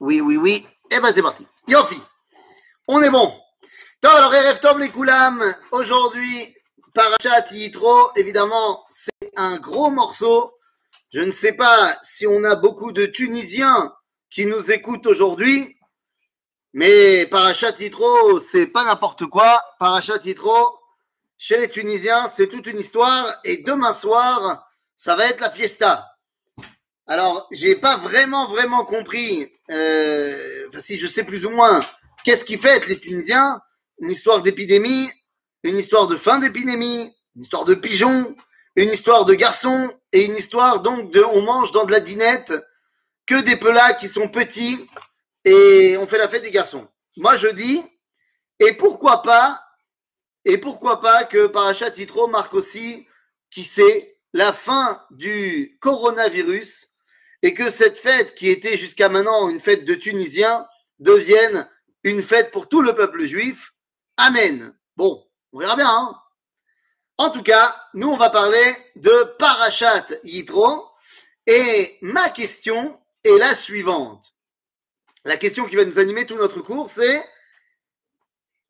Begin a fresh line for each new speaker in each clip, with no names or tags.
Oui, oui, oui. Eh ben c'est parti. Yofi. On est bon. Alors RF Tov les Koulam. Aujourd'hui, Parachat Yitro, évidemment, c'est un gros morceau. Je ne sais pas si on a beaucoup de Tunisiens qui nous écoutent aujourd'hui, mais Parachat Yitro, c'est pas n'importe quoi. Parachat Yitro, chez les Tunisiens, c'est toute une histoire. Et demain soir, ça va être la fiesta. Alors, j'ai pas vraiment, vraiment compris, euh, si je sais plus ou moins, qu'est-ce qui fait les Tunisiens Une histoire d'épidémie, une histoire de fin d'épidémie, une histoire de pigeons, une histoire de garçons et une histoire donc de on mange dans de la dinette que des pelats qui sont petits et on fait la fête des garçons. Moi, je dis, et pourquoi pas, et pourquoi pas que Parachat Titro marque aussi, qui sait, la fin du coronavirus et que cette fête qui était jusqu'à maintenant une fête de Tunisiens devienne une fête pour tout le peuple juif. Amen. Bon, on verra bien. Hein en tout cas, nous, on va parler de Parachat Yitro. Et ma question est la suivante. La question qui va nous animer tout notre cours, c'est,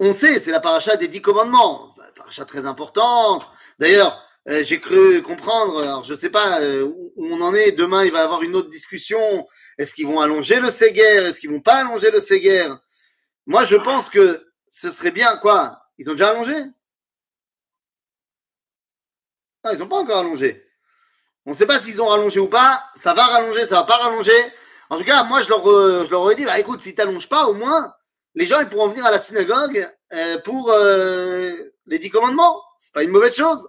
on sait, c'est la paracha des dix commandements. Bah, paracha très importante. D'ailleurs, euh, j'ai cru comprendre, alors je ne sais pas euh, où, on en est, demain il va y avoir une autre discussion, est-ce qu'ils vont allonger le Séguer, est-ce qu'ils vont pas allonger le Séguer Moi je pense que ce serait bien, quoi? Ils ont déjà allongé? Non, ils n'ont pas encore allongé. On ne sait pas s'ils ont rallongé ou pas, ça va rallonger, ça va pas rallonger. En tout cas, moi je leur, euh, je leur aurais dit, bah écoute, si tu n'allonges pas, au moins, les gens ils pourront venir à la synagogue pour les dix commandements. C'est pas une mauvaise chose.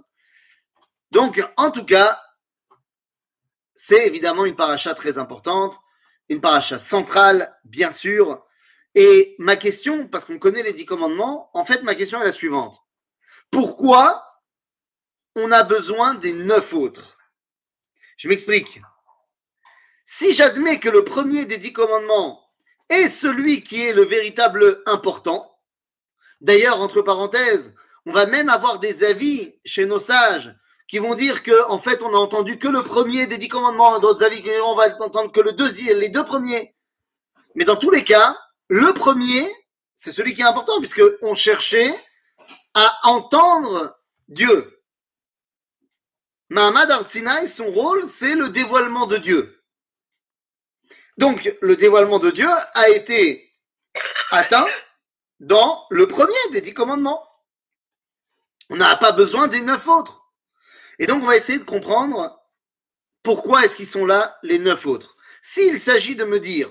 Donc, en tout cas, c'est évidemment une paracha très importante, une paracha centrale, bien sûr. Et ma question, parce qu'on connaît les dix commandements, en fait, ma question est la suivante. Pourquoi on a besoin des neuf autres? Je m'explique. Si j'admets que le premier des dix commandements est celui qui est le véritable important, d'ailleurs, entre parenthèses, on va même avoir des avis chez nos sages qui vont dire que en fait on a entendu que le premier des dix commandements, d'autres avis on va entendre que le deuxième, les deux premiers. Mais dans tous les cas, le premier, c'est celui qui est important puisque on cherchait à entendre Dieu. Mahamad Arsinaï, son rôle, c'est le dévoilement de Dieu. Donc, le dévoilement de Dieu a été atteint dans le premier des dix commandements. On n'a pas besoin des neuf autres. Et donc, on va essayer de comprendre pourquoi est-ce qu'ils sont là, les neuf autres. S'il s'agit de me dire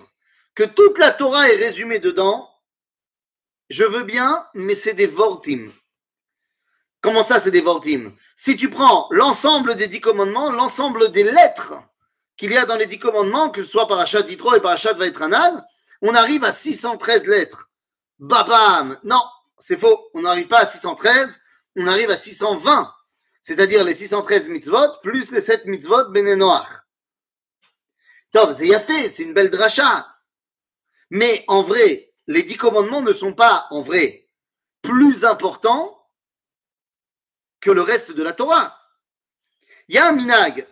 que toute la Torah est résumée dedans, je veux bien, mais c'est des vortim. Comment ça, c'est des vortim? Si tu prends l'ensemble des dix commandements, l'ensemble des lettres qu'il y a dans les dix commandements, que ce soit par Achat Yitro et par Achat Vaitranan, on arrive à 613 lettres. Babam Non, c'est faux. On n'arrive pas à 613, on arrive à 620 c'est-à-dire les 613 mitzvot plus les 7 mitzvot Benenoach. Top, c'est fait, c'est une belle dracha. Mais en vrai, les 10 commandements ne sont pas, en vrai, plus importants que le reste de la Torah. Il y a un minag.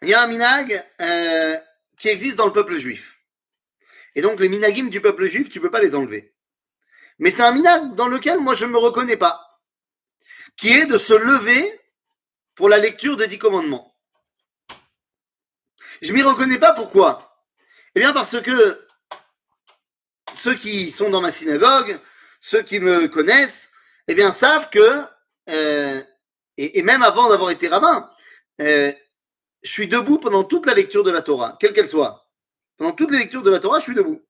Il y a un minag euh, qui existe dans le peuple juif. Et donc, les minagim du peuple juif, tu ne peux pas les enlever. Mais c'est un minag dans lequel moi je ne me reconnais pas qui est de se lever pour la lecture des dix commandements. Je m'y reconnais pas pourquoi? Eh bien parce que ceux qui sont dans ma synagogue, ceux qui me connaissent, eh bien savent que, euh, et, même avant d'avoir été rabbin, euh, je suis debout pendant toute la lecture de la Torah, quelle qu'elle soit. Pendant toute la lecture de la Torah, je suis debout.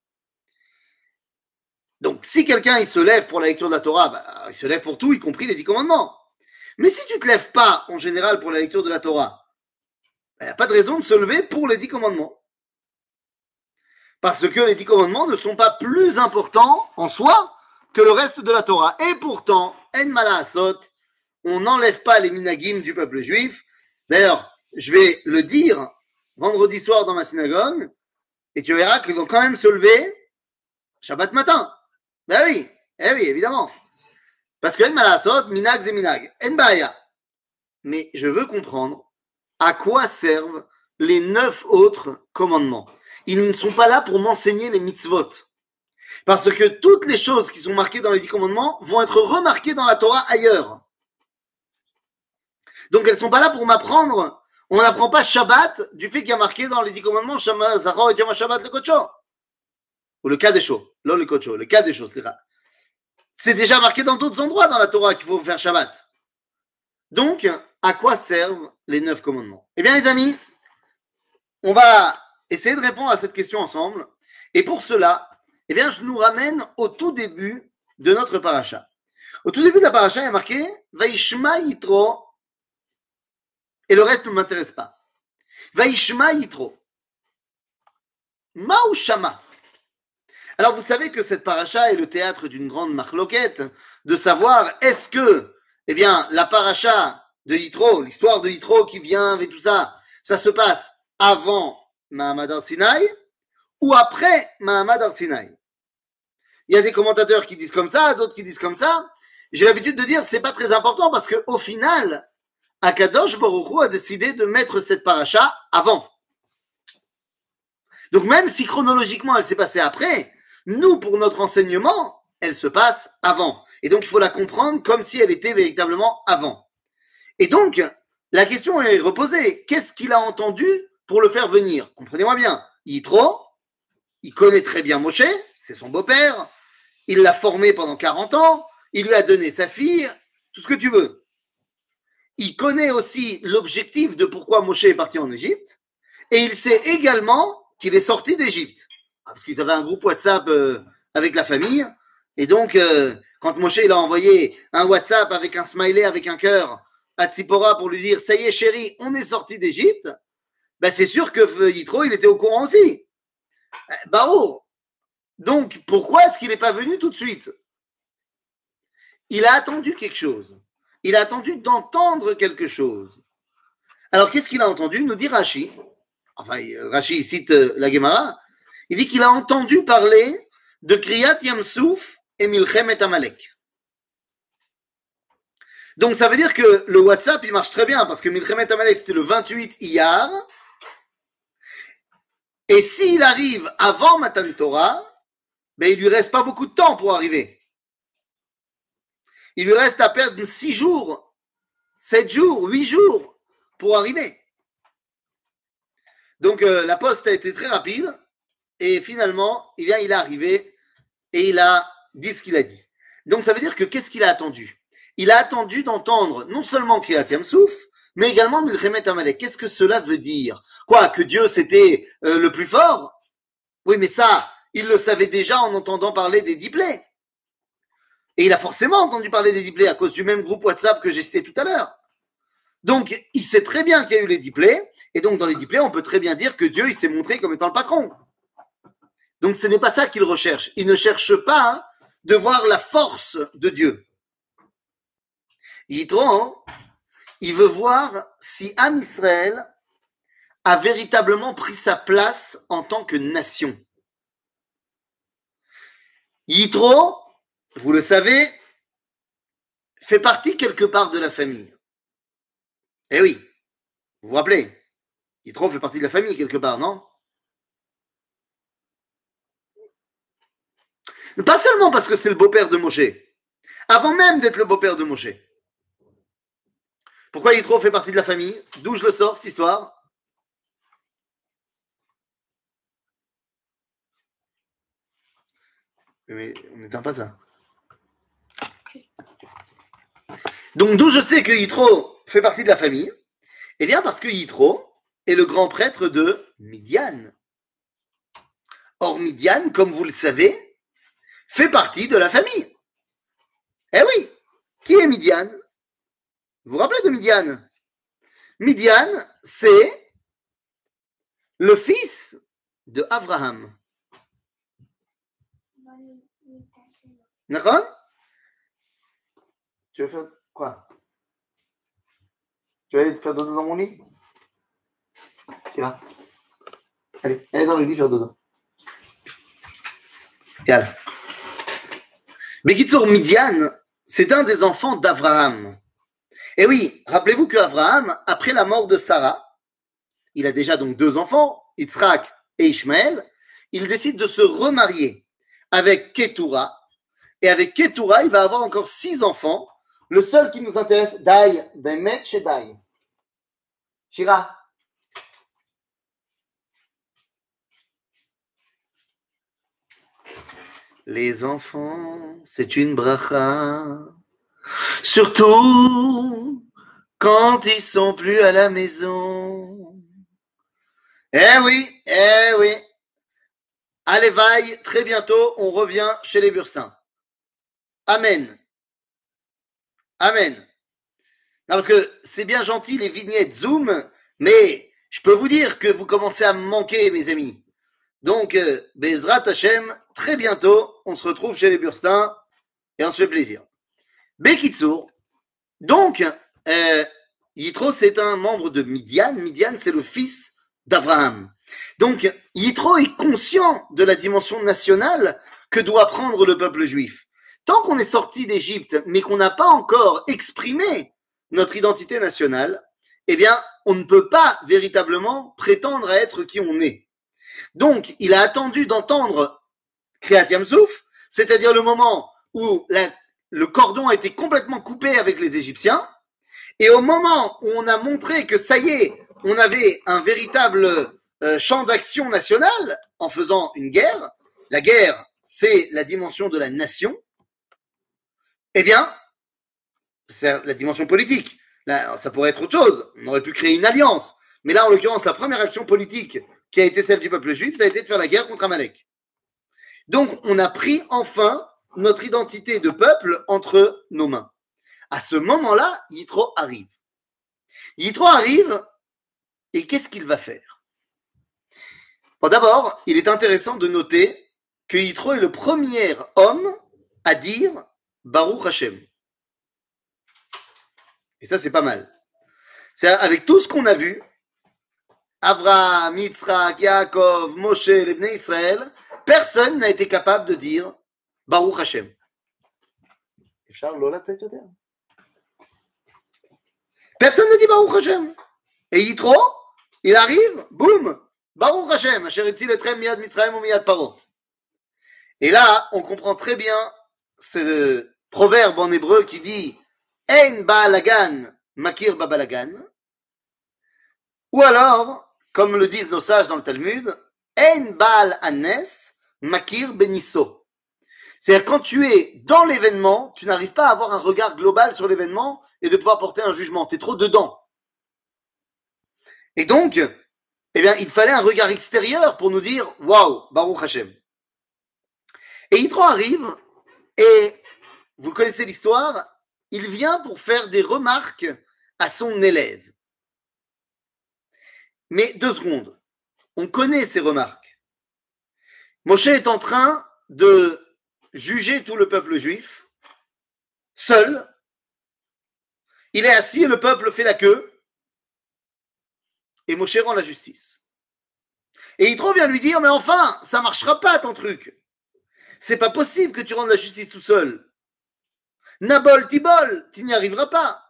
Donc, si quelqu'un il se lève pour la lecture de la Torah, bah, il se lève pour tout, y compris les dix commandements. Mais si tu te lèves pas en général pour la lecture de la Torah, il n'y a pas de raison de se lever pour les dix commandements. Parce que les dix commandements ne sont pas plus importants en soi que le reste de la Torah. Et pourtant, en malasot, on n'enlève pas les minagim du peuple juif. D'ailleurs, je vais le dire vendredi soir dans ma synagogue, et tu verras qu'ils vont quand même se lever Shabbat matin. Ben oui, eh oui, évidemment. Parce que malasot, minag et minag. Mais je veux comprendre à quoi servent les neuf autres commandements. ils ne sont pas là pour m'enseigner les mitzvot. Parce que toutes les choses qui sont marquées dans les dix commandements vont être remarquées dans la Torah ailleurs. Donc elles ne sont pas là pour m'apprendre. On n'apprend pas Shabbat du fait qu'il y a marqué dans les dix commandements Zara et Shabbat le Kocho. Ou le cas. Le cas des choses. C'est déjà marqué dans d'autres endroits dans la Torah qu'il faut faire Shabbat. Donc, à quoi servent les neuf commandements? Eh bien, les amis, on va essayer de répondre à cette question ensemble. Et pour cela, eh bien, je nous ramène au tout début de notre paracha. Au tout début de la paracha, il y a marqué Vaishma Yitro, et le reste ne m'intéresse pas. Vaishma Yitro. Shama. Alors, vous savez que cette paracha est le théâtre d'une grande marloquette de savoir est-ce que, eh bien, la paracha de Yitro, l'histoire de Yitro qui vient avec tout ça, ça se passe avant Mahamad al-Sinaï ou après Mahamad al-Sinaï. Il y a des commentateurs qui disent comme ça, d'autres qui disent comme ça. J'ai l'habitude de dire c'est pas très important parce que au final, Akadosh Baruch a décidé de mettre cette paracha avant. Donc même si chronologiquement elle s'est passée après, nous pour notre enseignement, elle se passe avant. Et donc il faut la comprendre comme si elle était véritablement avant. Et donc la question est reposée. Qu'est-ce qu'il a entendu pour le faire venir? Comprenez-moi bien. Yitro, il connaît très bien Moshe, c'est son beau-père, il l'a formé pendant 40 ans, il lui a donné sa fille, tout ce que tu veux. Il connaît aussi l'objectif de pourquoi Moshe est parti en Égypte, et il sait également qu'il est sorti d'Égypte. Ah, parce qu'ils avaient un groupe WhatsApp euh, avec la famille, et donc euh, quand Moshe a envoyé un WhatsApp avec un smiley, avec un cœur à Tzipora pour lui dire ça y est chérie, on est sorti d'Égypte, ben c'est sûr que Yitro il était au courant aussi. Bah oh, donc, pourquoi est-ce qu'il n'est pas venu tout de suite? Il a attendu quelque chose. Il a attendu d'entendre quelque chose. Alors, qu'est-ce qu'il a entendu? Nous dit Rashi. Enfin, Rashi cite euh, la Gemara. Il dit qu'il a entendu parler de Kriyat Yamsouf et Milchem et Amalek. Donc, ça veut dire que le WhatsApp, il marche très bien parce que Milchem et Amalek, c'était le 28 Iyar. Et s'il arrive avant Matan Torah, mais il lui reste pas beaucoup de temps pour arriver. Il lui reste à perdre six jours, sept jours, huit jours pour arriver. Donc euh, la poste a été très rapide et finalement, eh bien, il est arrivé et il a dit ce qu'il a dit. Donc ça veut dire que qu'est-ce qu'il a attendu? Il a attendu d'entendre non seulement Kriyat Souf, mais également Milchemet Amalek. Qu'est-ce que cela veut dire? Quoi Que Dieu c'était euh, le plus fort? Oui, mais ça, il le savait déjà en entendant parler des diplés. Et il a forcément entendu parler des diplés à cause du même groupe WhatsApp que j'ai cité tout à l'heure. Donc, il sait très bien qu'il y a eu les diplés. Et donc, dans les diplés, on peut très bien dire que Dieu, il s'est montré comme étant le patron. Donc, ce n'est pas ça qu'il recherche. Il ne cherche pas hein, de voir la force de Dieu. Il il veut voir si Am Israël a véritablement pris sa place en tant que nation. Yitro, vous le savez, fait partie quelque part de la famille. Eh oui, vous vous rappelez, Yitro fait partie de la famille quelque part, non? Pas seulement parce que c'est le beau-père de Moshe, avant même d'être le beau-père de Moshe. Pourquoi Yitro fait partie de la famille? D'où je le sors, cette histoire? Mais on n'éteint pas ça. Donc d'où je sais que Yitro fait partie de la famille? Eh bien parce que Yitro est le grand prêtre de Midian. Or Midian, comme vous le savez, fait partie de la famille. Eh oui, qui est Midian Vous vous rappelez de Midian Midian, c'est le fils de Abraham. D'accord? Tu veux faire quoi? Tu vas aller te faire dodo dans mon lit? Tu vas Allez, allez dans le lit faire dodo. Bekitsour Midian, c'est un des enfants d'Abraham. Et oui, rappelez-vous qu'Abraham, après la mort de Sarah, il a déjà donc deux enfants, Yitzhak et Ishmaël, il décide de se remarier avec Ketura. Et avec Ketura, il va avoir encore six enfants. Le seul qui nous intéresse, Dai, Bemet chez Dai. Shira. Les enfants, c'est une bracha. Surtout quand ils sont plus à la maison. Eh oui, eh oui. Allez, vaille, très bientôt, on revient chez les Burstins. Amen. Amen. Parce que c'est bien gentil les vignettes Zoom, mais je peux vous dire que vous commencez à me manquer, mes amis. Donc, euh, Bezrat Hashem, très bientôt, on se retrouve chez les Burstins et on se fait plaisir. Bekitsour, donc, euh, Yitro, c'est un membre de Midian. Midian, c'est le fils d'Abraham. Donc, Yitro est conscient de la dimension nationale que doit prendre le peuple juif. Tant qu'on est sorti d'Égypte, mais qu'on n'a pas encore exprimé notre identité nationale, eh bien, on ne peut pas véritablement prétendre à être qui on est. Donc, il a attendu d'entendre Kriyat Yamsouf, c'est-à-dire le moment où le cordon a été complètement coupé avec les Égyptiens, et au moment où on a montré que ça y est, on avait un véritable euh, champ d'action national en faisant une guerre, la guerre, c'est la dimension de la nation, eh bien, c'est la dimension politique. Là, ça pourrait être autre chose. On aurait pu créer une alliance. Mais là, en l'occurrence, la première action politique qui a été celle du peuple juif, ça a été de faire la guerre contre Amalek. Donc, on a pris enfin notre identité de peuple entre nos mains. À ce moment-là, Yitro arrive. Yitro arrive et qu'est-ce qu'il va faire? Bon, D'abord, il est intéressant de noter que Yitro est le premier homme à dire Baruch Hashem. Et ça, c'est pas mal. C'est avec tout ce qu'on a vu, Avraham, Yitzhak, Yaakov, Moshe, les Israël, personne n'a été capable de dire Baruch Hashem. Personne ne dit Baruch Hashem. Et Yitro, il arrive, boum, Baruch Hashem, Miyad Mitzrayim ou Miyad Paro. Et là, on comprend très bien ce proverbe en hébreu qui dit Ein Baalagan Makir Babalagan. Ou alors, comme le disent nos sages dans le Talmud, En Baal Anes Makir Benisso. C'est-à-dire quand tu es dans l'événement, tu n'arrives pas à avoir un regard global sur l'événement et de pouvoir porter un jugement. Tu es trop dedans. Et donc, eh bien, il fallait un regard extérieur pour nous dire Waouh, Baruch Hashem. Et Yitro arrive et vous connaissez l'histoire, il vient pour faire des remarques à son élève. Mais deux secondes, on connaît ces remarques. Moshe est en train de juger tout le peuple juif, seul. Il est assis et le peuple fait la queue. Et Moshe rend la justice. Et il vient lui dire, mais enfin, ça marchera pas ton truc. C'est pas possible que tu rendes la justice tout seul. Nabol, Tibol, tu n'y arriveras pas.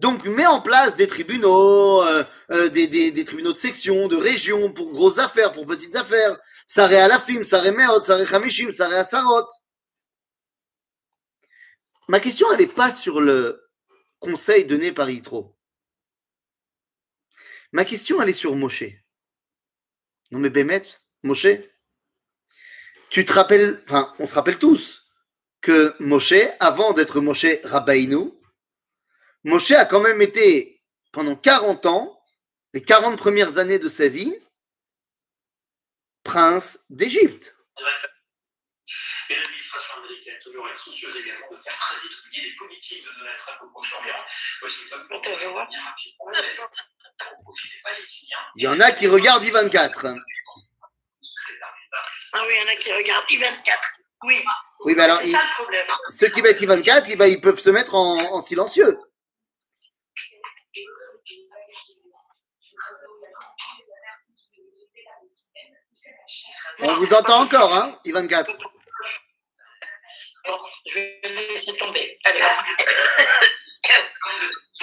Donc, mets en place des tribunaux, euh, euh, des, tribunaux de section, de région, pour grosses affaires, pour petites affaires. Saré à la film, Saré Meot, Saré Hamishim, Saré à Sarot. Ma question, elle n'est pas sur le conseil donné par Yitro. Ma question, elle est sur Moshe. Non mais Bémet, Moshe, tu te rappelles, enfin, on se rappelle tous que Moshe, avant d'être Moshe Rabbaïnou, Moshe a quand même été, pendant 40 ans, les 40 premières années de sa vie, prince d'Égypte. Et l'administration américaine, toujours être soucieuse également de faire traditouiller les politiques de Donald Trump au Proche-Orient. Washington pour revenir rapidement au profit des Palestiniens. Il y en a qui regardent I-24.
Ah oui, il y en a qui regardent I-24. Oui.
Oui, mais alors, ceux qui mettent I-24, ils, ils peuvent se mettre en, en silencieux. On vous entend encore, hein, I24
Bon, je vais laisser tomber. Allez,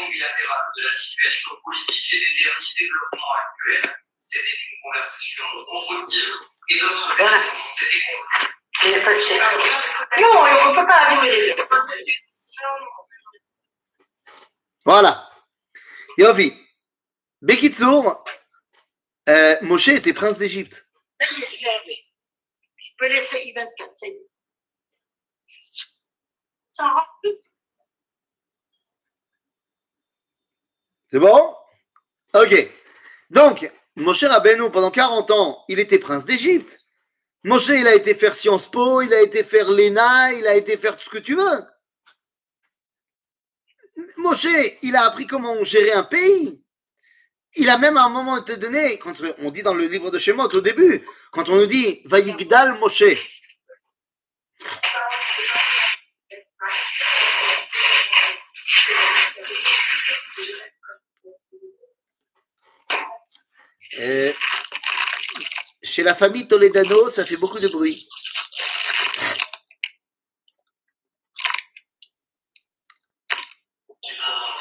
bilatérale de la situation politique et des derniers développements actuels.
c'était une conversation constructive. Et d'autres, voilà. c'était facile. Non, on ne peut pas les deux.
Voilà. Yofi. Bekitsour, euh, Moshe était prince d'Égypte.
Je peux laisser I24, ça y est. Ça rentre vite.
C'est bon? Ok. Donc, Moshe Rabbeinu, pendant 40 ans, il était prince d'Égypte. Moshe, il a été faire Sciences Po, il a été faire l'ENA, il a été faire tout ce que tu veux. Moshe, il a appris comment gérer un pays. Il a même à un moment été donné, quand on dit dans le livre de Shemot au début, quand on nous dit Vayigdal Moshe. Chez la famille Toledano, ça fait beaucoup de bruit.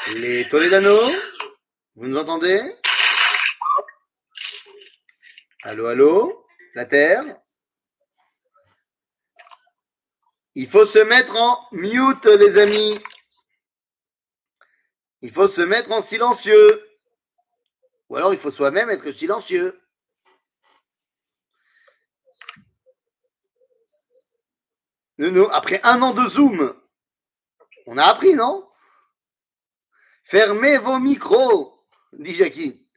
Les Toledano, vous nous entendez? Allô, allô? La Terre? Il faut se mettre en mute, les amis. Il faut se mettre en silencieux. Ou alors il faut soi-même être silencieux. Nous, nous, après un an de Zoom, on a appris, non? Fermez vos micros, dit Jackie.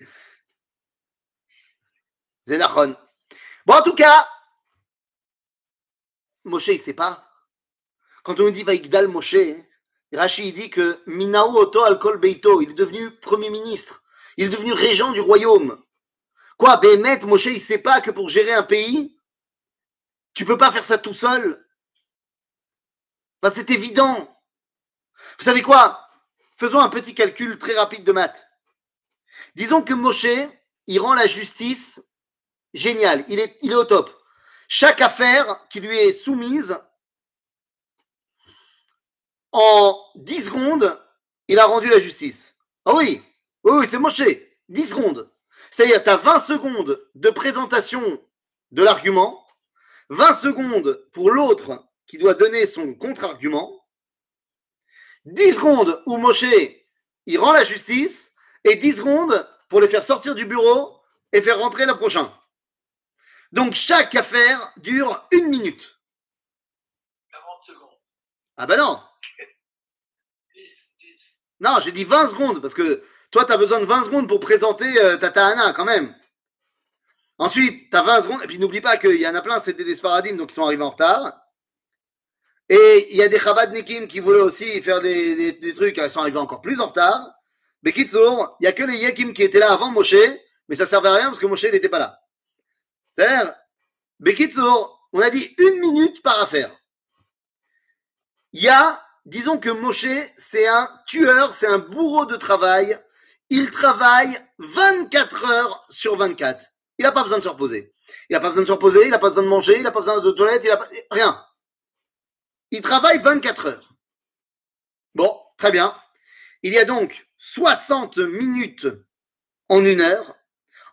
Zénachon. Bon, en tout cas, Moshe, il ne sait pas. Quand on dit Vaïgdal Moshe, Rachid dit que Minaou Oto Alkol Beito, il est devenu Premier ministre. Il est devenu régent du royaume. Quoi, Bémet, Moshe, il ne sait pas que pour gérer un pays, tu peux pas faire ça tout seul? C'est évident. Vous savez quoi? Faisons un petit calcul très rapide de maths. Disons que Moshe, il rend la justice géniale. Il est, il au top. Chaque affaire qui lui est soumise, en 10 secondes, il a rendu la justice. Ah oui, oui, oui c'est Moshe. 10 secondes. C'est-à-dire, tu as 20 secondes de présentation de l'argument, 20 secondes pour l'autre qui doit donner son contre-argument, 10 secondes où Moshe, il rend la justice, et 10 secondes pour les faire sortir du bureau et faire rentrer le prochain. Donc chaque affaire dure une minute.
40 secondes.
Ah ben non.
10, 10.
Non, j'ai dit 20 secondes parce que toi, tu as besoin de 20 secondes pour présenter euh, ta Tahana quand même. Ensuite, tu as 20 secondes. Et puis n'oublie pas qu'il y en a plein, c'était des Sfaradim, donc ils sont arrivés en retard. Et il y a des Chabadnikim qui voulaient aussi faire des, des- des trucs, ils sont arrivés encore plus en retard. Mais Kitsour, il n'y a que les Yekim qui étaient là avant Moshe, mais ça servait à rien parce que Moshe n'était pas là. C'est-à-dire, Bekitsour, on a dit une minute par affaire. Il y a, disons que Moshe, c'est un tueur, c'est un bourreau de travail. Il travaille 24 heures sur 24. Il n'a pas besoin de se reposer. Il n'a pas besoin de se reposer, il n'a pas besoin de manger, il n'a pas besoin de toilette, il n'a pas... rien. Il travaille 24 heures. Bon, très bien. Il y a donc 60 minutes en une heure.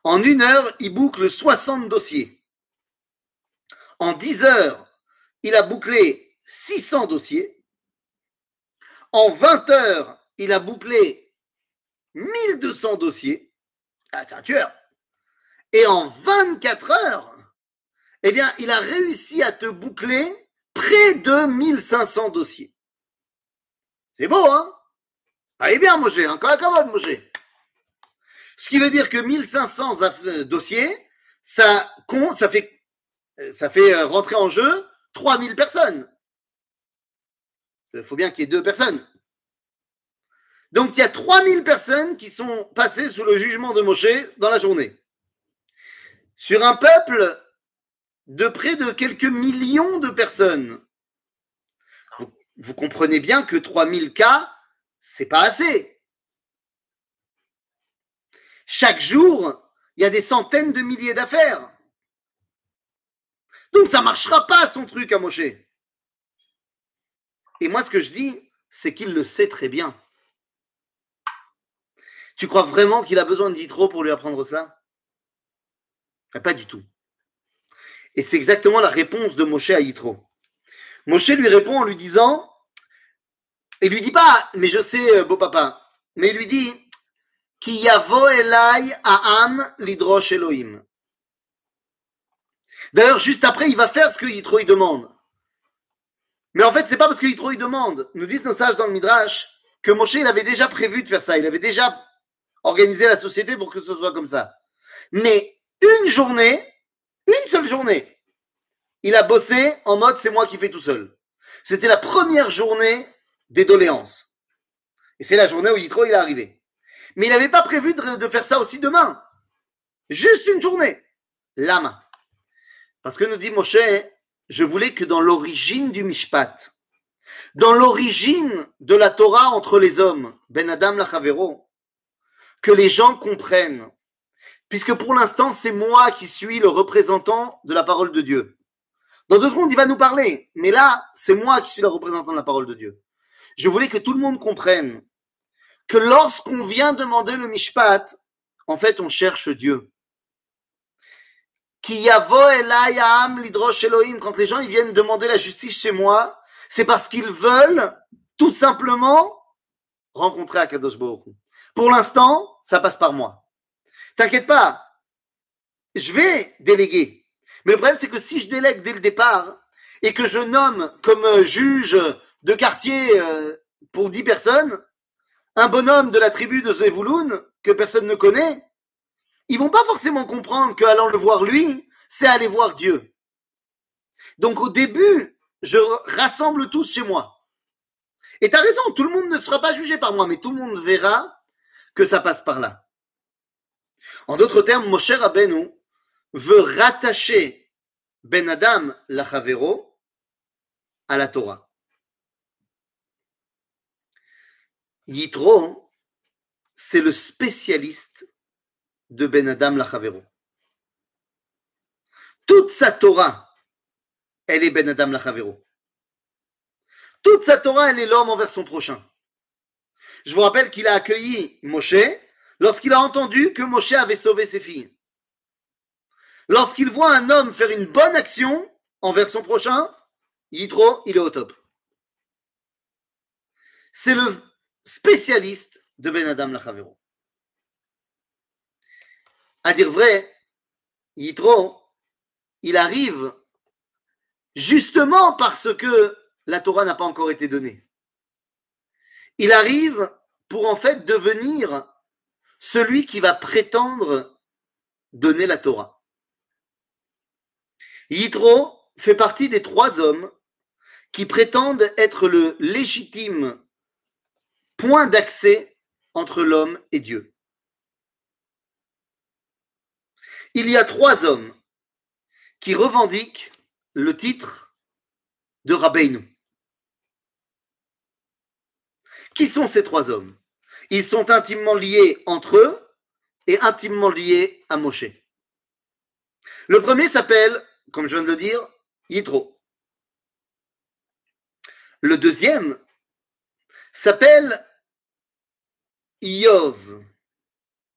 En une heure, il boucle 60 dossiers. En 10 heures, il a bouclé 600 dossiers. En 20 heures, il a bouclé 1200 dossiers. Ah, c'est un tueur. Et en 24 heures, eh bien, il a réussi à te boucler près de 1500 dossiers. C'est beau, hein? Allez bien, Moshe, encore la commode, Moshe. Ce qui veut dire que 1500 aff- dossiers, ça compte, ça fait, euh, euh, rentrer en jeu 3000 personnes. Il faut bien qu'il y ait deux personnes. Donc il y a 3000 personnes qui sont passées sous le jugement de Moshe dans la journée. Sur un peuple de près de quelques millions de personnes. Vous, vous comprenez bien que 3000 cas, c'est pas assez. Chaque jour, il y a des centaines de milliers d'affaires. Donc ça marchera pas son truc à Moshe. Et moi, ce que je dis, c'est qu'il le sait très bien. Tu crois vraiment qu'il a besoin de pour lui apprendre ça Pas du tout. Et c'est exactement la réponse de Moshe à Yitro. Moshe lui répond en lui disant, il lui dit pas, mais je sais, euh, beau papa, mais il lui dit, Ki yavo elai lidrosh Elohim. D'ailleurs, juste après, il va faire ce que Yitro demande. Mais en fait, c'est pas parce que Yitro demande. Nous disent nos sages dans le Midrash que Moshe il avait déjà prévu de faire ça. Il avait déjà organisé la société pour que ce soit comme ça. Mais une journée, une seule journée, il a bossé en mode c'est moi qui fais tout seul. C'était la première journée des doléances. Et c'est la journée où Yitro il est arrivé. Mais il n'avait pas prévu de, de faire ça aussi demain. Juste une journée. Lama. Parce que nous dit Moshe, je voulais que dans l'origine du Mishpat, dans l'origine de la Torah entre les hommes, Ben Adam Lachavero, que les gens comprennent, puisque pour l'instant, c'est moi qui suis le représentant de la parole de Dieu. Dans deux secondes, il va nous parler, mais là, c'est moi qui suis le représentant de la parole de Dieu. Je voulais que tout le monde comprenne que lorsqu'on vient demander le Mishpat, en fait, on cherche Dieu. Quand les gens ils viennent demander la justice chez moi, c'est parce qu'ils veulent tout simplement rencontrer Akadosh Baruch Pour l'instant, ça passe par moi. T'inquiète pas, je vais déléguer. Mais le problème, c'est que si je délègue dès le départ et que je nomme comme juge de quartier euh, pour dix personnes un bonhomme de la tribu de Zevouloun que personne ne connaît, ils vont pas forcément comprendre qu'allant le voir lui, c'est aller voir Dieu. Donc au début, je rassemble tous chez moi. Et tu raison, tout le monde ne sera pas jugé par moi, mais tout le monde verra que ça passe par là. En d'autres termes, Moshe Rabbeinu veut rattacher Ben Adam Lachavero à la Torah. Yitro, c'est le spécialiste de Ben Adam Lachavero. Toute sa Torah, elle est Ben Adam Lachavero. Toute sa Torah, elle est l'homme envers son prochain. Je vous rappelle qu'il a accueilli Moshe lorsqu'il a entendu que Moshe avait sauvé ses filles. Lorsqu'il voit un homme faire une bonne action envers son prochain, Yitro, il est au top. C'est le spécialiste de Ben Adam Lachavero. À dire vrai, Yitro, il arrive justement parce que la Torah n'a pas encore été donnée. Il arrive pour en fait devenir celui qui va prétendre donner la Torah. Yitro fait partie des trois hommes qui prétendent être le légitime point d'accès entre l'homme et Dieu. Il y a trois hommes qui revendiquent le titre de Rabbeinu. Qui sont ces trois hommes? Ils sont intimement liés entre eux et intimement liés à Moshe. Le premier s'appelle, comme je viens de le dire, Yitro. Le deuxième s'appelle Yov,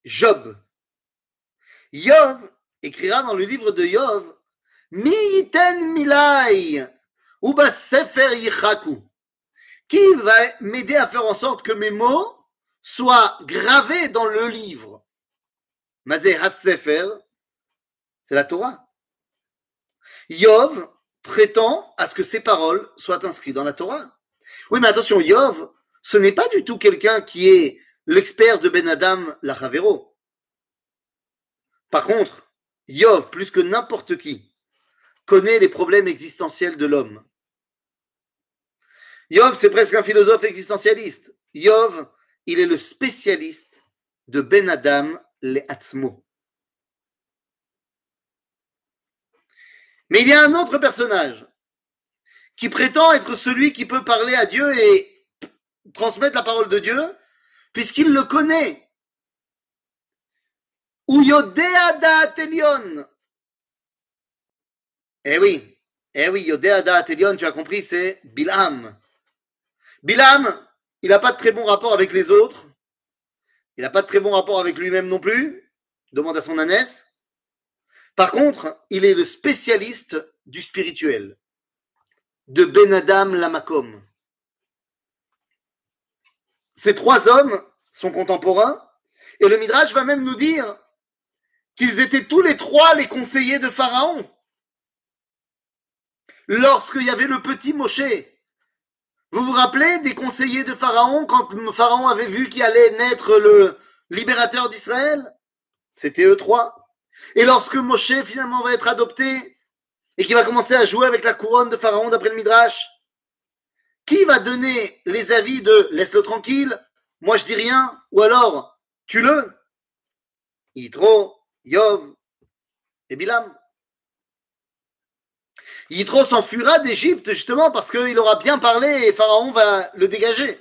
Job. Yov écrira dans le livre de Yov Mi yiten milai ou sefer yichaku. Qui va m'aider à faire en sorte que mes mots soient gravés dans le livre? Mazé sefer c'est la Torah. Yov prétend à ce que ses paroles soient inscrites dans la Torah. Oui, mais attention, Yov, ce n'est pas du tout quelqu'un qui est l'expert de Ben Adam Lachavero. Par contre, Yov, plus que n'importe qui, connaît les problèmes existentiels de l'homme. Yov, c'est presque un philosophe existentialiste. Yov, il est le spécialiste de Ben Adam le Atzmo. Mais il y a un autre personnage qui prétend être celui qui peut parler à Dieu et transmettre la parole de Dieu, puisqu'il le connaît. Ou Yodea Da'at Eh oui, eh oui, tu as compris, c'est Bilam. Bilam, il n'a pas de très bon rapport avec les autres. Il n'a pas de très bon rapport avec lui-même non plus. Demande à son ânesse. Par contre, il est le spécialiste du spirituel, de Ben Adam Lamakom. Ces trois hommes sont contemporains, et le Midrash va même nous dire qu'ils étaient tous les trois les conseillers de Pharaon. Lorsqu'il y avait le petit Moshe, vous vous rappelez des conseillers de Pharaon quand Pharaon avait vu qu'il allait naître le libérateur d'Israël? C'était eux trois. Et lorsque Moshe finalement va être adopté et qu'il va commencer à jouer avec la couronne de Pharaon d'après le Midrash, qui va donner les avis de laisse-le tranquille, moi je dis rien, ou alors tue-le Yitro, Yov et Bilam. Yitro s'enfuira d'Égypte justement parce qu'il aura bien parlé et Pharaon va le dégager.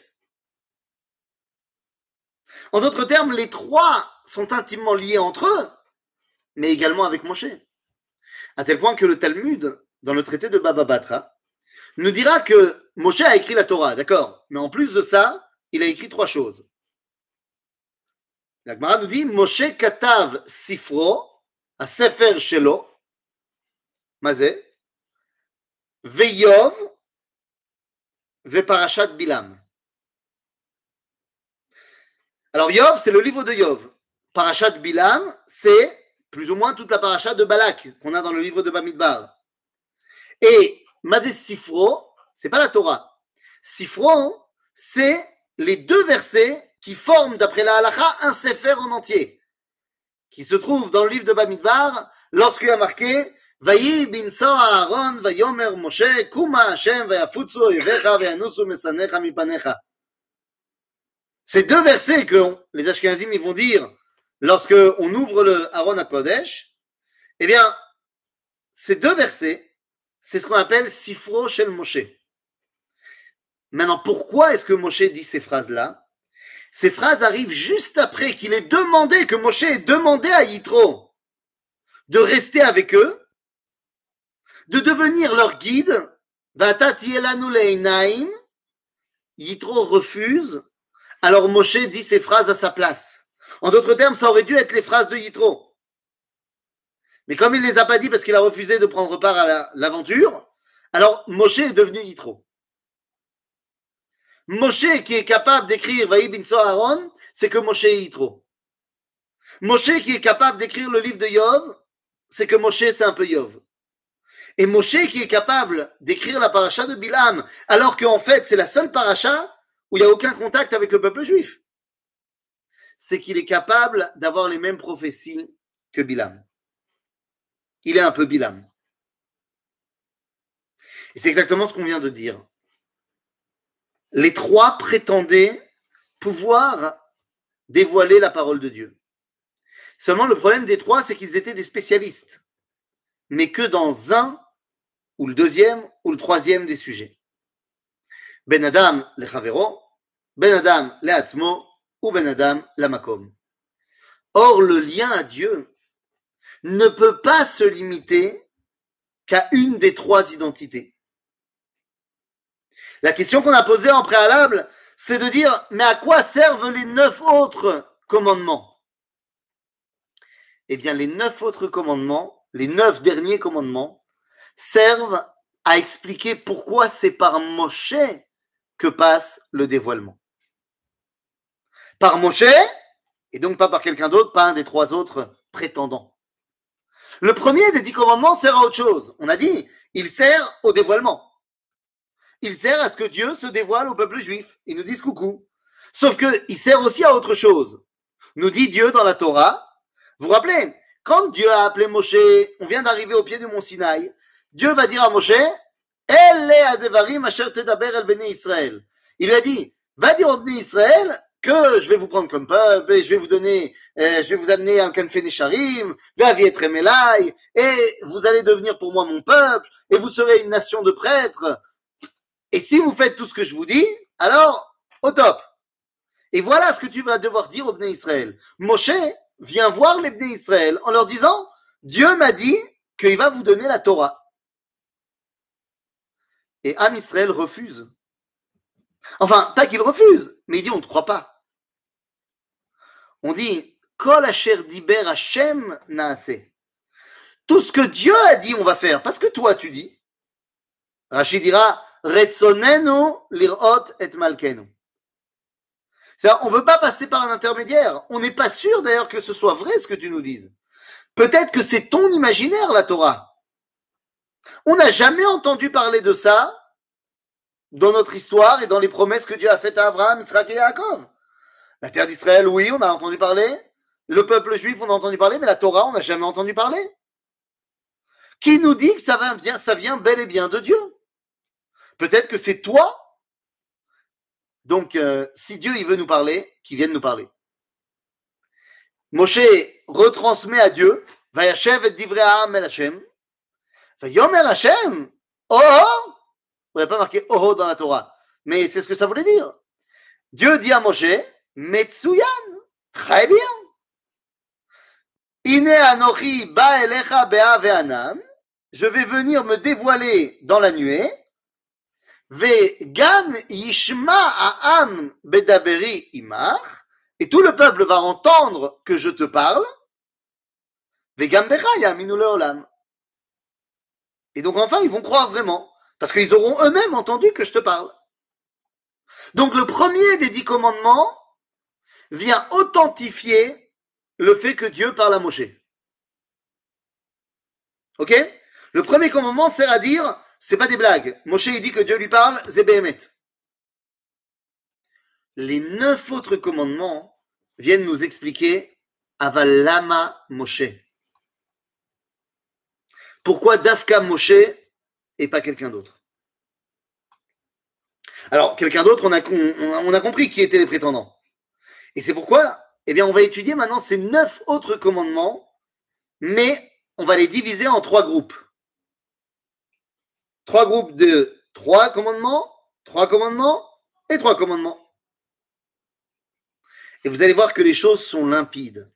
En d'autres termes, les trois sont intimement liés entre eux, mais également avec Moshe. À tel point que le Talmud, dans le traité de Baba Batra, nous dira que Moshe a écrit la Torah, d'accord Mais en plus de ça, il a écrit trois choses. La Gemara nous dit Moshe katav sifro, a sefer shelo, mazé, Veyov Parashat Bilam. Alors Yov, c'est le livre de Yov. Parashat Bilam, c'est plus ou moins toute la parashat de Balak qu'on a dans le livre de Bamidbar. Et Mazé Sifro, c'est pas la Torah. Sifron, c'est les deux versets qui forment, d'après la halakha, un sefer en entier, qui se trouve dans le livre de Bamidbar, lorsqu'il a marqué Vayi binsa Aaron vayomer Moshe kuma Hashem vayafutsu oivecha vayanusu mesanecha mipanecha. Ces deux versets que les Ashkenazim vont dire lorsque on ouvre le Aaron à Kodesh, eh bien, ces deux versets, c'est ce qu'on appelle Sifro Shel Moshe. Maintenant, pourquoi est-ce que Moshe dit ces phrases-là? Ces phrases arrivent juste après qu'il ait demandé, que Moshe ait demandé à Yitro de rester avec eux de devenir leur guide. Yitro refuse. Alors Moshe dit ces phrases à sa place. En d'autres termes, ça aurait dû être les phrases de Yitro. Mais comme il ne les a pas dit parce qu'il a refusé de prendre part à l'aventure, alors Moshe est devenu Yitro. Moshe qui est capable d'écrire Vaï bin Aaron, c'est que Moshe est Yitro. Moshe qui est capable d'écrire le livre de Yov, c'est que Moshe c'est un peu Yov. Et Moshe qui est capable d'écrire la paracha de Bilam, alors qu'en fait c'est la seule paracha où il n'y a aucun contact avec le peuple juif, c'est qu'il est capable d'avoir les mêmes prophéties que Bilam. Il est un peu Bilam. Et c'est exactement ce qu'on vient de dire. Les trois prétendaient pouvoir dévoiler la parole de Dieu. Seulement le problème des trois, c'est qu'ils étaient des spécialistes, mais que dans un ou le deuxième ou le troisième des sujets. Ben Adam le Chavero, Ben Adam le Atzmo ou Ben Adam la Makom. Or, le lien à Dieu ne peut pas se limiter qu'à une des trois identités. La question qu'on a posée en préalable, c'est de dire, mais à quoi servent les neuf autres commandements? Eh bien, les neuf autres commandements, les neuf derniers commandements, servent à expliquer pourquoi c'est par Moshe que passe le dévoilement. Par Moshe, et donc pas par quelqu'un d'autre, pas un des trois autres prétendants. Le premier des dix commandements sert à autre chose. On a dit, il sert au dévoilement. Il sert à ce que Dieu se dévoile au peuple juif. Ils nous disent coucou. Sauf qu'il sert aussi à autre chose. Nous dit Dieu dans la Torah. Vous vous rappelez, quand Dieu a appelé Moshe, on vient d'arriver au pied du mont Sinaï, Dieu va dire à Moshe, Israël. Il lui a dit, va dire au Bnei Israël que je vais vous prendre comme peuple, et je vais vous donner, euh, je vais vous amener un kanfé Nesharim, et vous allez devenir pour moi mon peuple, et vous serez une nation de prêtres. Et si vous faites tout ce que je vous dis, alors, au top. Et voilà ce que tu vas devoir dire au Bnei Israël. Moshe vient voir les Israël en leur disant, Dieu m'a dit qu'il va vous donner la Torah. Et Am Israël refuse. Enfin, pas qu'il refuse, mais il dit on ne te croit pas. On dit Kol asher diber Hashem naase. tout ce que Dieu a dit, on va faire. Parce que toi, tu dis. Rachid dira, Retsonenu lirot et malkenu. On ne veut pas passer par un intermédiaire. On n'est pas sûr d'ailleurs que ce soit vrai ce que tu nous dises. Peut-être que c'est ton imaginaire, la Torah. On n'a jamais entendu parler de ça dans notre histoire et dans les promesses que Dieu a faites à Abraham, Yitzhak et Yaakov. La terre d'Israël, oui, on a entendu parler. Le peuple juif, on a entendu parler, mais la Torah, on n'a jamais entendu parler. Qui nous dit que ça, vient, ça vient bel et bien de Dieu? Peut-être que c'est toi. Donc, euh, si Dieu il veut nous parler, qu'il vienne nous parler. Moshe retransmet à Dieu, Vayashev et Divream el Hashem, Vayomer Hashem, oh, oh Vous n'avez pas marqué oh, oh dans la Torah, mais c'est ce que ça voulait dire. Dieu dit à Moshe, Metsuyan, très bien. Ine anochi ba elecha bea je vais venir me dévoiler dans la nuée, ve gam yishma a'am bedaberi et tout le peuple va entendre que je te parle, ve gam becha yaminu leolam. Et donc enfin, ils vont croire vraiment, parce qu'ils auront eux-mêmes entendu que je te parle. Donc le premier des dix commandements vient authentifier le fait que Dieu parle à Moshe. Ok? Le premier commandement sert à dire, c'est pas des blagues. Moshe il dit que Dieu lui parle, Zébéhémet. Les neuf autres commandements viennent nous expliquer Avalama Moshe. Pourquoi Dafka Moshe et pas quelqu'un d'autre? Alors, quelqu'un d'autre, on a, on a compris qui étaient les prétendants. Et c'est pourquoi, eh bien, on va étudier maintenant ces neuf autres commandements, mais on va les diviser en trois groupes. Trois groupes de trois commandements, trois commandements et trois commandements. Et vous allez voir que les choses sont limpides.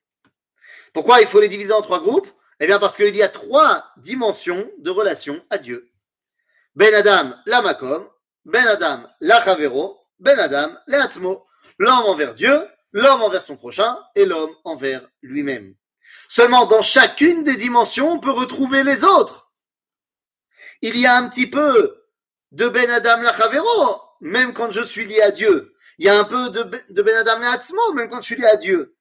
Pourquoi il faut les diviser en trois groupes? Eh bien, parce qu'il y a trois dimensions de relation à Dieu. Ben Adam, la Makom, Ben Adam, la Ben Adam, la Atzmo. L'homme envers Dieu, l'homme envers son prochain et l'homme envers lui-même. Seulement dans chacune des dimensions, on peut retrouver les autres. Il y a un petit peu de Ben Adam Lachavero, même quand je suis lié à Dieu. Il y a un peu de, Ben Adam Lahatzmo, même quand je suis lié à Dieu.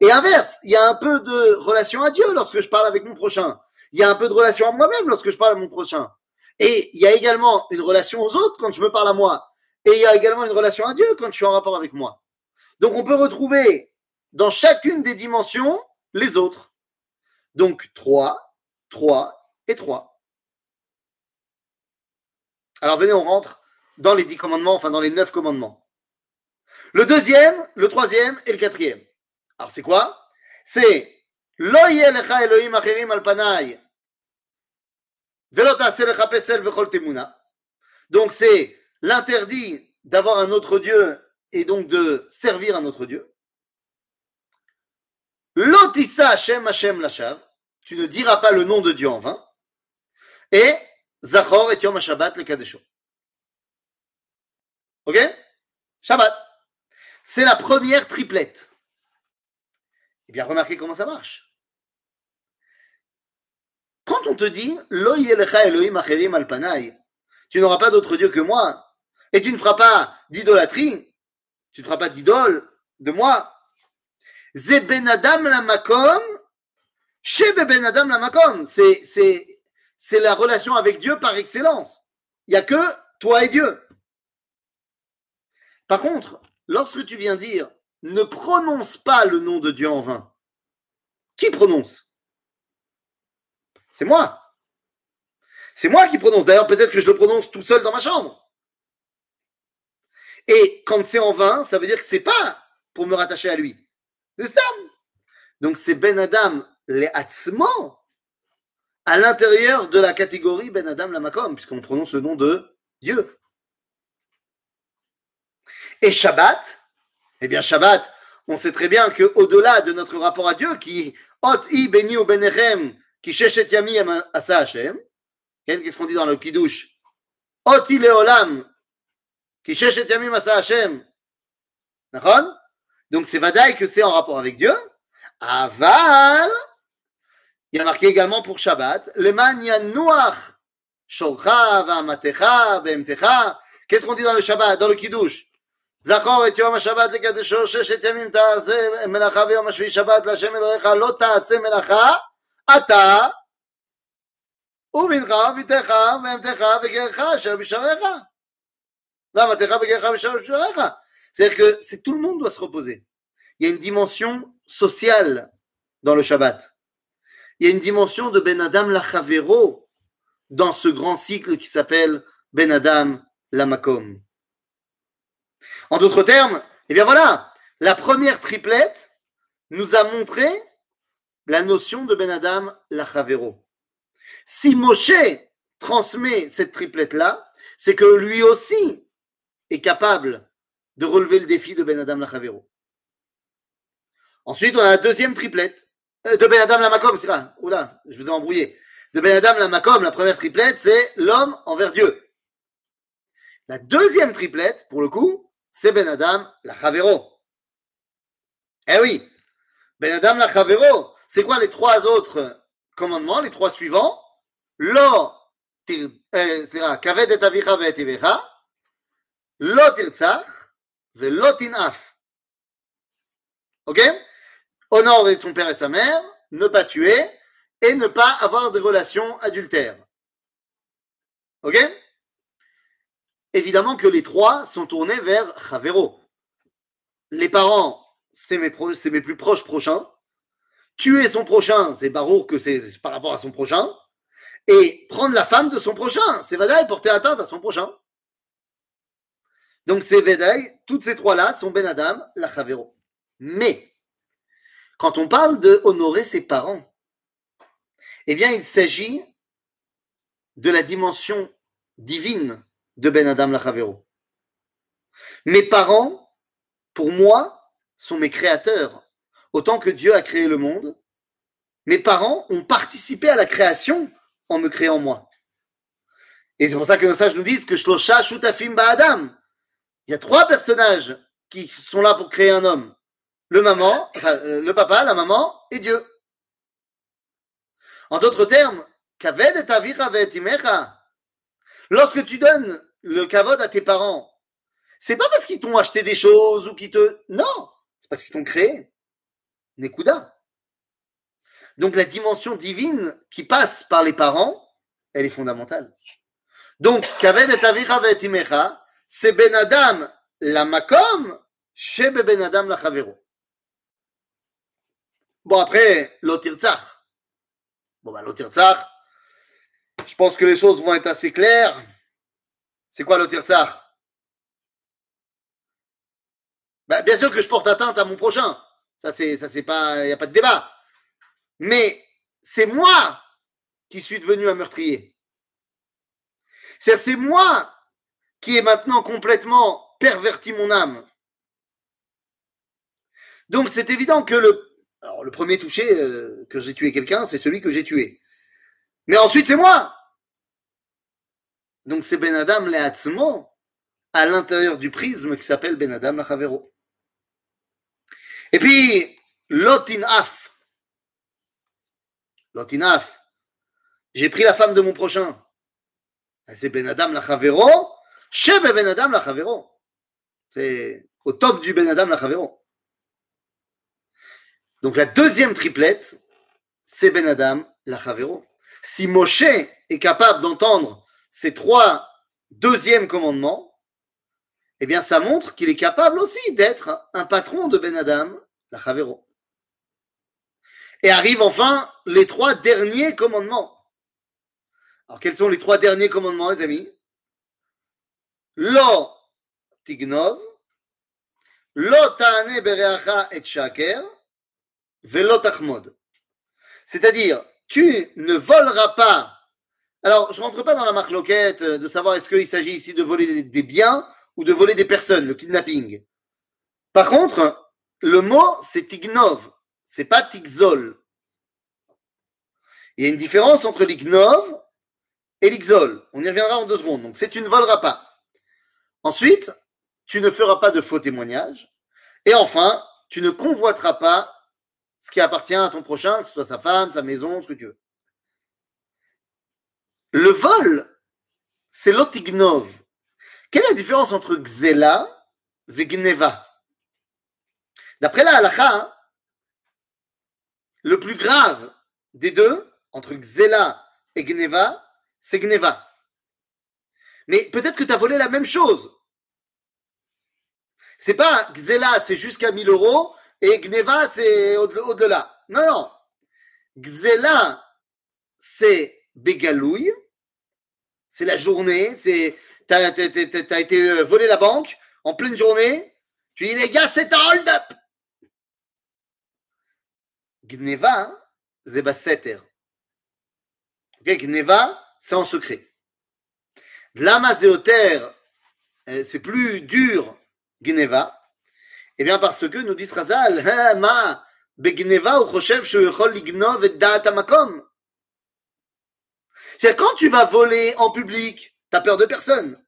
Et inverse, il y a un peu de relation à Dieu lorsque je parle avec mon prochain. Il y a un peu de relation à moi-même lorsque je parle à mon prochain. Et il y a également une relation aux autres quand je me parle à moi. Et il y a également une relation à Dieu quand je suis en rapport avec moi. Donc on peut retrouver dans chacune des dimensions les autres. Donc 3, 3 et 3. Alors venez, on rentre dans les dix commandements, enfin dans les neuf commandements. Le deuxième, le troisième et le quatrième. Alors c'est quoi? C'est donc c'est l'interdit d'avoir un autre Dieu et donc de servir un autre Dieu. Lotissa Hashem Hashem Lashav, tu ne diras pas le nom de Dieu en vain. Et Zachor et Yom Shabbat le Kadesho. Ok? Shabbat. C'est la première triplette. Eh bien, remarquez comment ça marche. Quand on te dit Lo Elohim tu n'auras pas d'autre Dieu que moi, et tu ne feras pas d'idolâtrie, tu ne feras pas d'idole de moi. Ze ben Adam la makom, ben Adam la makom. C'est, c'est, la relation avec Dieu par excellence. Il n'y a que toi et Dieu. Par contre, lorsque tu viens dire ne prononce pas le nom de Dieu en vain, qui prononce? C'est moi. C'est moi qui prononce. D'ailleurs, peut-être que je le prononce tout seul dans ma chambre. Et quand c'est en vain, ça veut dire que c'est pas pour me rattacher à lui. C'est Donc c'est Ben Adam les Atzmo à l'intérieur de la catégorie Ben Adam la Makom, puisqu'on prononce le nom de Dieu. Et Shabbat, eh bien Shabbat, on sait très bien que au-delà de notre rapport à Dieu, qui Ot i beni ou benechem, qui sheshet yami asa Hashem, qu'est-ce qu'on dit dans le Kiddush? Ot i leolam, qui sheshet yamim asa Hashem. Donc c'est vadaï que c'est en rapport avec Dieu. Aval, Il y a marqué également pour Shabbat, le man yanuach, shorcha, va'amatecha, be'emtecha. Qu'est-ce qu'on dit dans le Shabbat, dans le Kiddush זכור את יום השבת לקדשו ששת ימים תעשה מלאכה ויום השביעי שבת להשם אלוהיך לא תעשה מלאכה אתה ובנך וביתך ואמתך וגרך אשר בשעריך ואמתך וגרך אשר בשעריך C'est-à-dire que c'est tout le monde doit se reposer. Il y a une dimension sociale dans le Shabbat. Il y a une dimension de Ben Adam Lachavero dans ce grand cycle qui s'appelle Ben Adam Lamakom. En d'autres termes, eh bien voilà, la première triplette nous a montré la notion de Ben Adam Lachavero. Si Moshe transmet cette triplette-là, c'est que lui aussi est capable de relever le défi de Ben Adam Lachavero. Ensuite, on a la deuxième triplette de Ben Adam Lamakom, c'est là. Oula, je vous ai embrouillé. De Ben Adam Lamakom, la première triplette, c'est l'homme envers Dieu. La deuxième triplette, pour le coup, c'est Ben Adam Lachavero. Eh oui, Ben Adam Lachavero, c'est quoi les trois autres commandements, les trois suivants? Lo, euh, kaved et lo tirtzach, ve lo tinaf. Ok? Honorer son père et sa mère, ne pas tuer et ne pas avoir des relations adultères. Ok? Évidemment que les trois sont tournés vers Chavero. Les parents, c'est mes, pro- mes plus proches prochains. Tuer son prochain, c'est Barour que c'est par rapport à son prochain. Et prendre la femme de son prochain, c'est Vadaï porter atteinte à son prochain. Donc c'est Vadaï, toutes ces trois-là sont Ben Adam, la Chavero. Mais, quand on parle de honorer ses parents, eh bien, il s'agit de la dimension divine de Ben Adam Lachavero. Mes parents, pour moi, sont mes créateurs. Autant que Dieu a créé le monde, mes parents ont participé à la création en me créant moi. Et c'est pour ça que nos sages nous disent que Shlosha Shutafim Ba'adam. Il y a trois personnages qui sont là pour créer un homme. Le maman, enfin, euh, le papa, la maman et Dieu. En d'autres termes, Kaved et avicha. Lorsque tu donnes le kavod à tes parents, c'est pas parce qu'ils t'ont acheté des choses ou qu'ils te. Non, c'est parce qu'ils t'ont créé. Nekuda. Donc la dimension divine qui passe par les parents, elle est fondamentale. Donc, Kaved et avicha c'est Ben Adam la makom, chez Ben Adam la chavero. Bon, après, l'otirtzach. Bon, bah, l'otirtzach, je pense que les choses vont être assez claires. C'est quoi l'otirtzach bah, Bien sûr que je porte atteinte à mon prochain. Ça, c'est, ça, c'est pas, il n'y a pas de débat. Mais c'est moi qui suis devenu un meurtrier. C'est, c'est moi qui ai maintenant complètement perverti mon âme. Donc, c'est évident que le, alors, le premier touché euh, que j'ai tué quelqu'un, c'est celui que j'ai tué. Mais ensuite, c'est moi. Donc, c'est Ben Adam Leatzmo à l'intérieur du prisme qui s'appelle Ben Adam Lachavero. Et puis, Lotinaf. Lotinaf. J'ai pris la femme de mon prochain. C'est Ben Adam Lachavero. Chez Ben Adam Lachavero. C'est au top du Ben Adam Lachavero. Donc la deuxième triplette, c'est Ben Adam Lachavero. Si Moshe est capable d'entendre ces trois deuxièmes commandements, eh bien ça montre qu'il est capable aussi d'être un patron de Ben Adam Lachavero. Et arrivent enfin les trois derniers commandements. Alors quels sont les trois derniers commandements, les amis? Lo tignov, lo ta'ane bereacha et shaker, velo tachmod. C'est-à-dire, tu ne voleras pas. Alors, je ne rentre pas dans la marque loquette de savoir est-ce qu'il s'agit ici de voler des biens ou de voler des personnes, le kidnapping. Par contre, le mot, c'est tignov, c'est pas tigzol. Il y a une différence entre l'ignov et l'ixol. On y reviendra en deux secondes. Donc, c'est tu ne voleras pas. Ensuite, tu ne feras pas de faux témoignages. Et enfin, tu ne convoiteras pas ce qui appartient à ton prochain, que ce soit sa femme, sa maison, ce que tu veux. Le vol, c'est l'otignov. Quelle est la différence entre Xela et Gneva? D'après la halakha, hein, le plus grave des deux, entre Xela et Gneva, c'est Gneva. Mais peut-être que tu as volé la même chose. C'est pas Xela, c'est jusqu'à 1000 euros, et Gneva, c'est au-delà. Non, non. Xela, c'est Bégalouille, c'est la journée, c'est tu as, été euh, volé la banque en pleine journée, tu dis les gars, c'est un hold-up. Gneva, c'est Basseter. Gneva, c'est en secret. Lama euh, c'est plus dur, Gneva. Eh bien, parce que nous dit Razal, hein, ma, Begneva ou et. C'est quand tu vas voler en public, T'as peur de personne.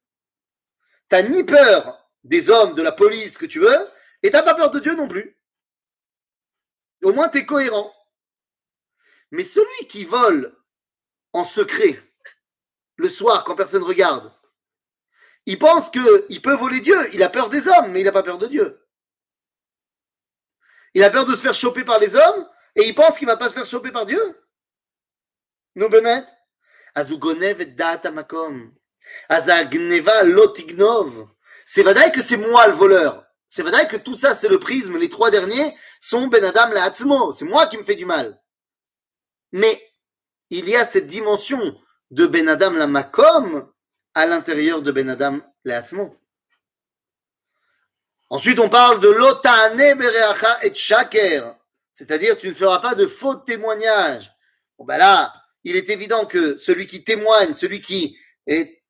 T'as ni peur des hommes, de la police que tu veux, et t'as pas peur de Dieu non plus. Au moins, tu es cohérent. Mais celui qui vole en secret, le soir, quand personne regarde, il pense qu'il peut voler Dieu. Il a peur des hommes, mais il n'a pas peur de Dieu. Il a peur de se faire choper par les hommes, et il pense qu'il ne va pas se faire choper par Dieu. Nous, lotignov. C'est vrai que c'est moi le voleur. C'est vrai que tout ça, c'est le prisme. Les trois derniers sont Ben Adam la C'est moi qui me fais du mal. Mais il y a cette dimension de Ben Adam la Makom à l'intérieur de Ben Adam la Ensuite, on parle de l'otane bereacha et shaker. C'est-à-dire, tu ne feras pas de faux témoignages. Bon, ben là, il est évident que celui qui témoigne, celui qui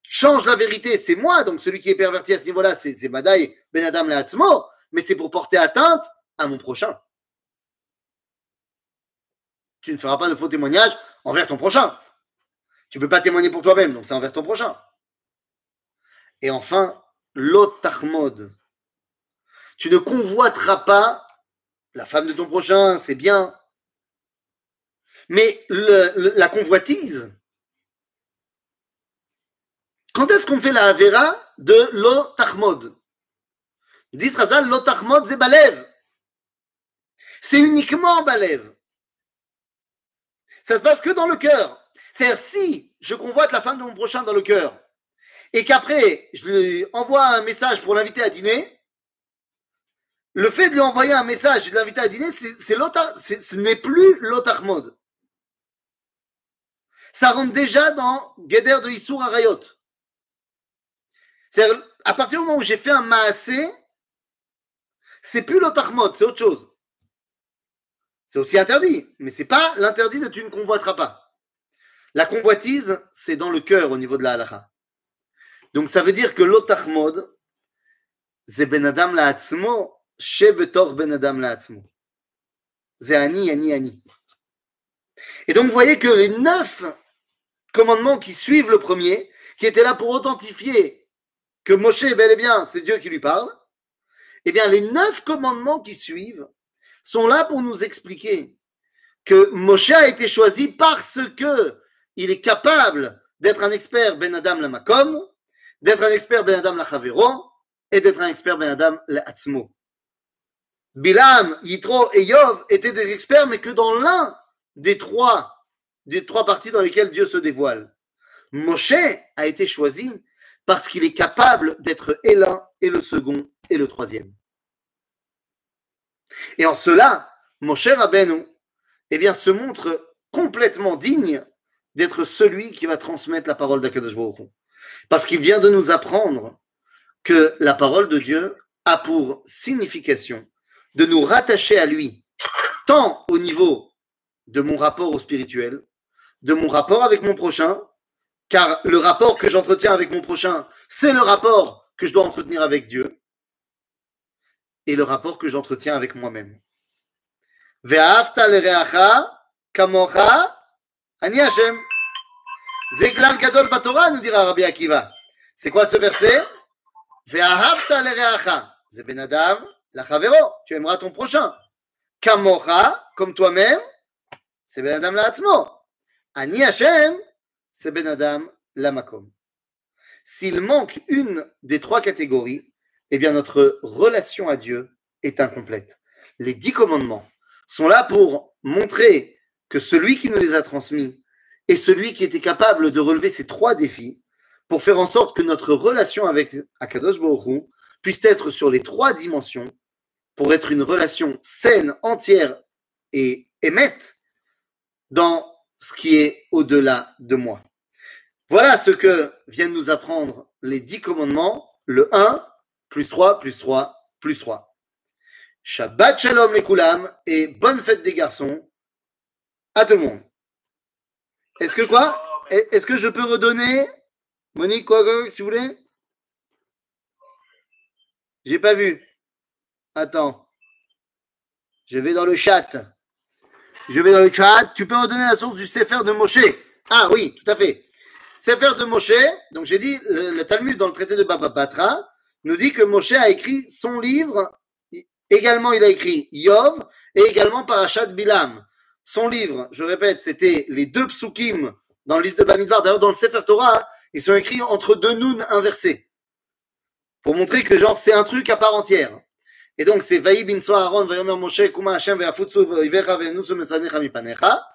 change la vérité, c'est moi, donc celui qui est perverti à ce niveau-là, c'est Madaï Ben Adam Leatzmo, mais c'est pour porter atteinte à mon prochain. Tu ne feras pas de faux témoignages envers ton prochain. Tu ne peux pas témoigner pour toi-même, donc c'est envers ton prochain. Et enfin, l'otachmod. Tu ne convoiteras pas la femme de ton prochain, c'est bien. Mais la convoitise, quand est-ce qu'on fait la Avera de l'otachmod Dit Razal, l'otachmod, c'est Balev. C'est uniquement Balev. Ça se passe que dans le cœur. C'est-à-dire, si je convoite la femme de mon prochain dans le cœur, et qu'après, je lui envoie un message pour l'inviter à dîner, le fait de lui envoyer un message et de l'inviter à dîner, c'est, ce n'est plus l'otachmod. Ça rentre déjà dans Geder de Issour Arayot. C'est à partir du moment où j'ai fait un maasé, c'est plus l'otachmod, c'est autre chose. C'est aussi interdit, mais c'est pas l'interdit de tu ne convoiteras pas. La convoitise, c'est dans le cœur au niveau de la halakha. Donc ça veut dire que l'otachmod, c'est ben adam la ben adam. Et donc vous voyez que les neuf commandements qui suivent le premier, qui étaient là pour authentifier que Moshe, bel et bien, c'est Dieu qui lui parle, eh bien, les neuf commandements qui suivent sont là pour nous expliquer que Moshe a été choisi parce que il est capable d'être un expert Ben Adam la Makom, d'être un expert Ben Adam la Chavero et d'être un expert Ben Adam la Atzmo. Bilam, Yitro et Yov étaient des experts, mais que dans l'un des trois, des trois parties dans lesquelles Dieu se dévoile. Moshe a été choisi parce qu'il est capable d'être et l'un et le second et le troisième. Et en cela, mon cher Abeno, eh bien, se montre complètement digne d'être celui qui va transmettre la parole d'Akadosh Baruch Parce qu'il vient de nous apprendre que la parole de Dieu a pour signification de nous rattacher à lui, tant au niveau de mon rapport au spirituel, de mon rapport avec mon prochain, car le rapport que j'entretiens avec mon prochain, c'est le rapport que je dois entretenir avec Dieu et le rapport que j'entretiens avec moi-même. nous dira Rabbi Akiva. C'est quoi ce verset? La chavero. Tu aimeras ton prochain. Kamocha, comme toi-même, c'est Ben Adam. Ani Hashem, c'est Ben Adam Lamakom. S'il manque une des trois catégories, eh bien notre relation à Dieu est incomplète. Les dix commandements sont là pour montrer que celui qui nous les a transmis est celui qui était capable de relever ces trois défis pour faire en sorte que notre relation avec Akadosh Baruch puisse être sur les trois dimensions pour être une relation saine, entière et émette dans ce qui est au-delà de moi. Voilà ce que viennent nous apprendre les dix commandements, le 1, plus 3, plus 3, plus 3. Shabbat Shalom les Koulam et bonne fête des garçons à tout le monde. Est-ce que quoi? Est-ce que je peux redonner? Monique, quoi, quoi si vous voulez? J'ai pas vu. Attends. Je vais dans le chat. Je vais dans le chat. Tu peux redonner la source du Sefer de Moshe Ah oui, tout à fait. Sefer de Moshe, donc j'ai dit, le, Talmud dans le traité de Baba Batra nous dit que Moshe a écrit son livre, également il a écrit Yov et également Parashat Bilam. Son livre, je répète, c'était les deux psukim dans le livre de Bamidbar. D'ailleurs, dans le Sefer Torah, ils sont écrits entre deux nouns inversés. Pour montrer que genre c'est un truc à part entière. Et donc c'est Vaï bin Aaron, Vayomer Moshe, Kuma Hashem, Ve'afutsu, Ve'ivecha, Ve'nusu Mesanecha Mipanecha.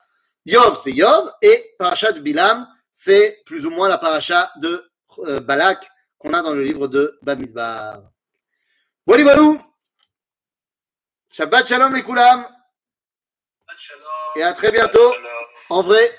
Yov, c'est Yov, et Parashat Bilam, c'est plus ou moins la paracha de euh, Balak qu'on a dans le livre de Bamidbar. Voilà, voilà. Shabbat shalom les koulam. Et à très bientôt. En vrai.